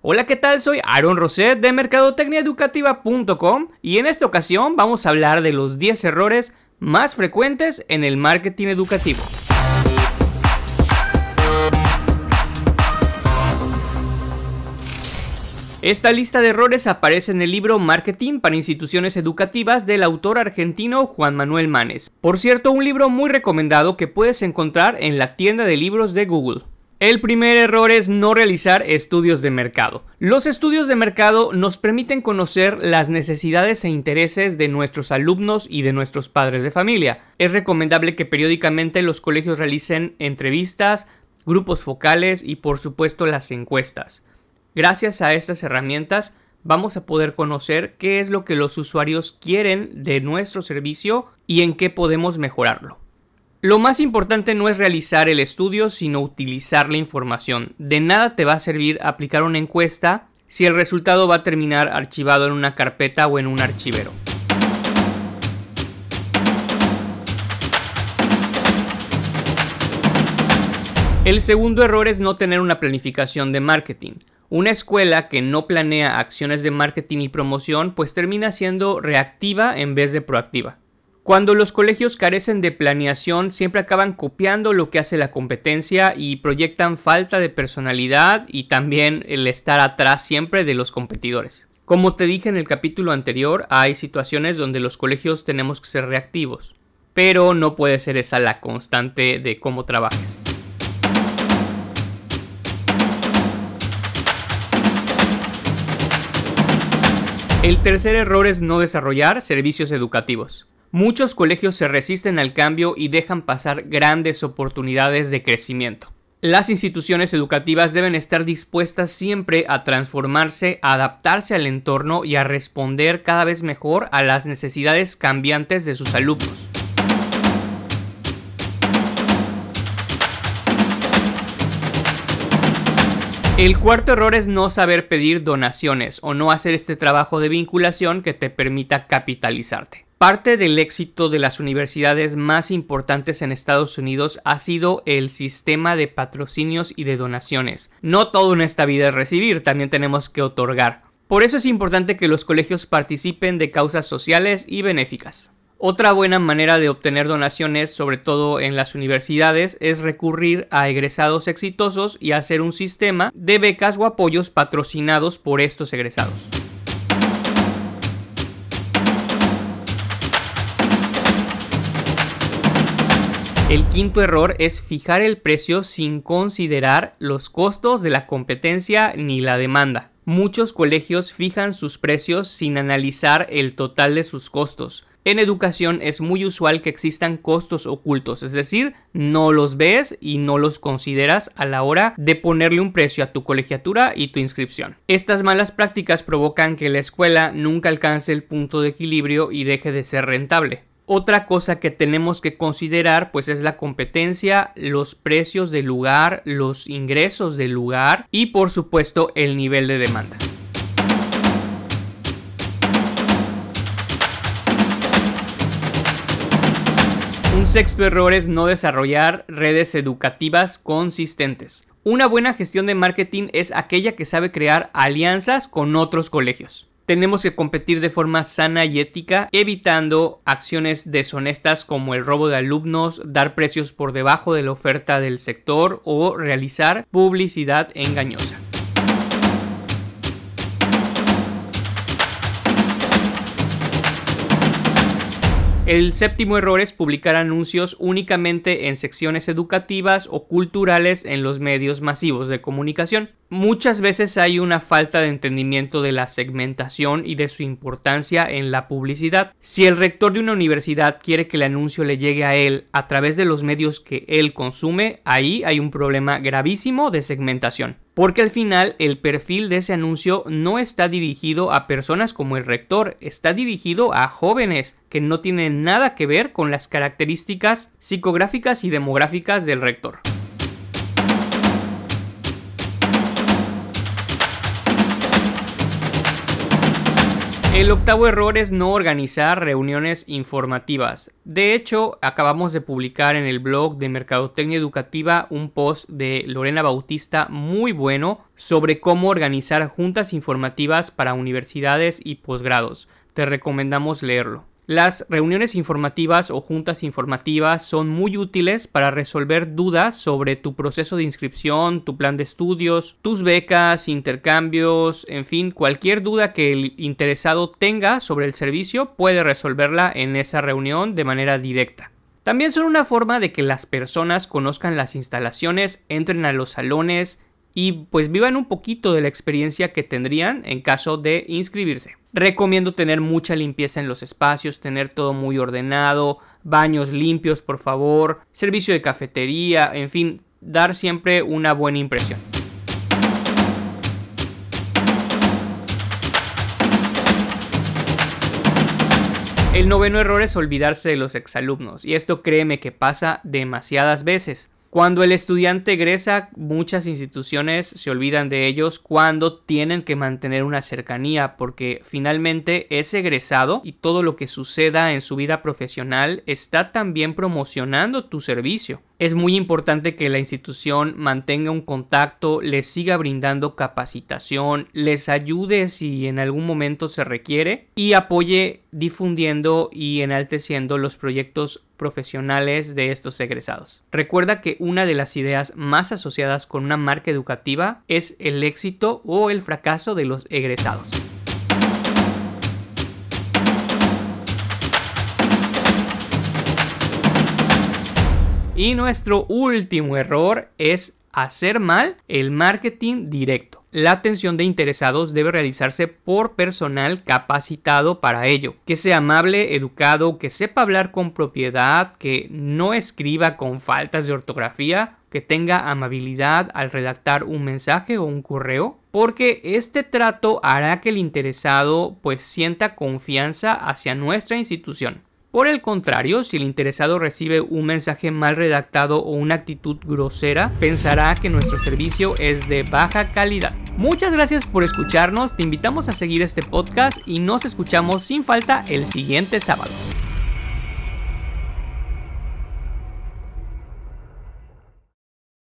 Hola, ¿qué tal? Soy Aaron Roset de mercadotecniaeducativa.com y en esta ocasión vamos a hablar de los 10 errores más frecuentes en el marketing educativo. Esta lista de errores aparece en el libro Marketing para instituciones educativas del autor argentino Juan Manuel Manes. Por cierto, un libro muy recomendado que puedes encontrar en la tienda de libros de Google. El primer error es no realizar estudios de mercado. Los estudios de mercado nos permiten conocer las necesidades e intereses de nuestros alumnos y de nuestros padres de familia. Es recomendable que periódicamente los colegios realicen entrevistas, grupos focales y por supuesto las encuestas. Gracias a estas herramientas vamos a poder conocer qué es lo que los usuarios quieren de nuestro servicio y en qué podemos mejorarlo. Lo más importante no es realizar el estudio, sino utilizar la información. De nada te va a servir aplicar una encuesta si el resultado va a terminar archivado en una carpeta o en un archivero. El segundo error es no tener una planificación de marketing. Una escuela que no planea acciones de marketing y promoción pues termina siendo reactiva en vez de proactiva. Cuando los colegios carecen de planeación, siempre acaban copiando lo que hace la competencia y proyectan falta de personalidad y también el estar atrás siempre de los competidores. Como te dije en el capítulo anterior, hay situaciones donde los colegios tenemos que ser reactivos, pero no puede ser esa la constante de cómo trabajes. El tercer error es no desarrollar servicios educativos. Muchos colegios se resisten al cambio y dejan pasar grandes oportunidades de crecimiento. Las instituciones educativas deben estar dispuestas siempre a transformarse, a adaptarse al entorno y a responder cada vez mejor a las necesidades cambiantes de sus alumnos. El cuarto error es no saber pedir donaciones o no hacer este trabajo de vinculación que te permita capitalizarte. Parte del éxito de las universidades más importantes en Estados Unidos ha sido el sistema de patrocinios y de donaciones. No todo en esta vida es recibir, también tenemos que otorgar. Por eso es importante que los colegios participen de causas sociales y benéficas. Otra buena manera de obtener donaciones, sobre todo en las universidades, es recurrir a egresados exitosos y hacer un sistema de becas o apoyos patrocinados por estos egresados. El quinto error es fijar el precio sin considerar los costos de la competencia ni la demanda. Muchos colegios fijan sus precios sin analizar el total de sus costos. En educación es muy usual que existan costos ocultos, es decir, no los ves y no los consideras a la hora de ponerle un precio a tu colegiatura y tu inscripción. Estas malas prácticas provocan que la escuela nunca alcance el punto de equilibrio y deje de ser rentable. Otra cosa que tenemos que considerar pues es la competencia, los precios del lugar, los ingresos del lugar y por supuesto el nivel de demanda. Un sexto error es no desarrollar redes educativas consistentes. Una buena gestión de marketing es aquella que sabe crear alianzas con otros colegios tenemos que competir de forma sana y ética, evitando acciones deshonestas como el robo de alumnos, dar precios por debajo de la oferta del sector o realizar publicidad engañosa. El séptimo error es publicar anuncios únicamente en secciones educativas o culturales en los medios masivos de comunicación. Muchas veces hay una falta de entendimiento de la segmentación y de su importancia en la publicidad. Si el rector de una universidad quiere que el anuncio le llegue a él a través de los medios que él consume, ahí hay un problema gravísimo de segmentación porque al final el perfil de ese anuncio no está dirigido a personas como el rector, está dirigido a jóvenes que no tienen nada que ver con las características psicográficas y demográficas del rector. El octavo error es no organizar reuniones informativas. De hecho, acabamos de publicar en el blog de Mercadotecnia Educativa un post de Lorena Bautista muy bueno sobre cómo organizar juntas informativas para universidades y posgrados. Te recomendamos leerlo. Las reuniones informativas o juntas informativas son muy útiles para resolver dudas sobre tu proceso de inscripción, tu plan de estudios, tus becas, intercambios, en fin, cualquier duda que el interesado tenga sobre el servicio puede resolverla en esa reunión de manera directa. También son una forma de que las personas conozcan las instalaciones, entren a los salones, y pues vivan un poquito de la experiencia que tendrían en caso de inscribirse. Recomiendo tener mucha limpieza en los espacios, tener todo muy ordenado, baños limpios por favor, servicio de cafetería, en fin, dar siempre una buena impresión. El noveno error es olvidarse de los exalumnos, y esto créeme que pasa demasiadas veces. Cuando el estudiante egresa, muchas instituciones se olvidan de ellos cuando tienen que mantener una cercanía, porque finalmente es egresado y todo lo que suceda en su vida profesional está también promocionando tu servicio. Es muy importante que la institución mantenga un contacto, les siga brindando capacitación, les ayude si en algún momento se requiere y apoye difundiendo y enalteciendo los proyectos profesionales de estos egresados. Recuerda que una de las ideas más asociadas con una marca educativa es el éxito o el fracaso de los egresados. Y nuestro último error es hacer mal el marketing directo. La atención de interesados debe realizarse por personal capacitado para ello, que sea amable, educado, que sepa hablar con propiedad, que no escriba con faltas de ortografía, que tenga amabilidad al redactar un mensaje o un correo, porque este trato hará que el interesado pues sienta confianza hacia nuestra institución. Por el contrario, si el interesado recibe un mensaje mal redactado o una actitud grosera, pensará que nuestro servicio es de baja calidad. Muchas gracias por escucharnos, te invitamos a seguir este podcast y nos escuchamos sin falta el siguiente sábado.